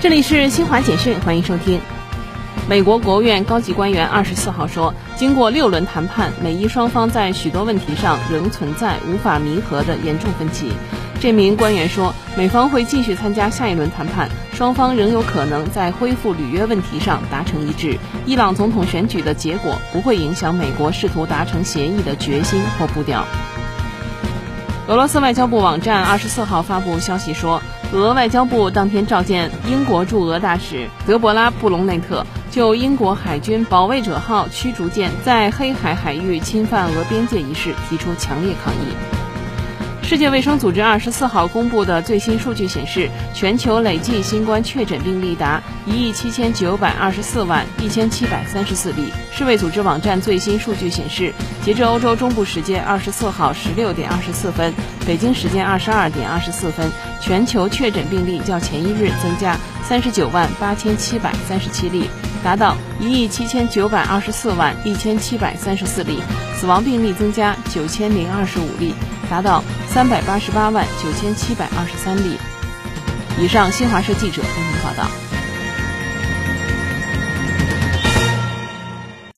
这里是新华简讯，欢迎收听。美国国务院高级官员二十四号说，经过六轮谈判，美伊双方在许多问题上仍存在无法弥合的严重分歧。这名官员说，美方会继续参加下一轮谈判，双方仍有可能在恢复履约问题上达成一致。伊朗总统选举的结果不会影响美国试图达成协议的决心或步调。俄罗斯外交部网站二十四号发布消息说，俄外交部当天召见英国驻俄大使德博拉·布隆内特，就英国海军保卫者号驱逐舰在黑海海域侵犯俄边界一事提出强烈抗议。世界卫生组织二十四号公布的最新数据显示，全球累计新冠确诊病例达一亿七千九百二十四万一千七百三十四例。世卫组织网站最新数据显示，截至欧洲中部时间二十四号十六点二十四分，北京时间二十二点二十四分，全球确诊病例较前一日增加三十九万八千七百三十七例，达到一亿七千九百二十四万一千七百三十四例，死亡病例增加九千零二十五例。达到三百八十八万九千七百二十三例以上。新华社记者为您报道。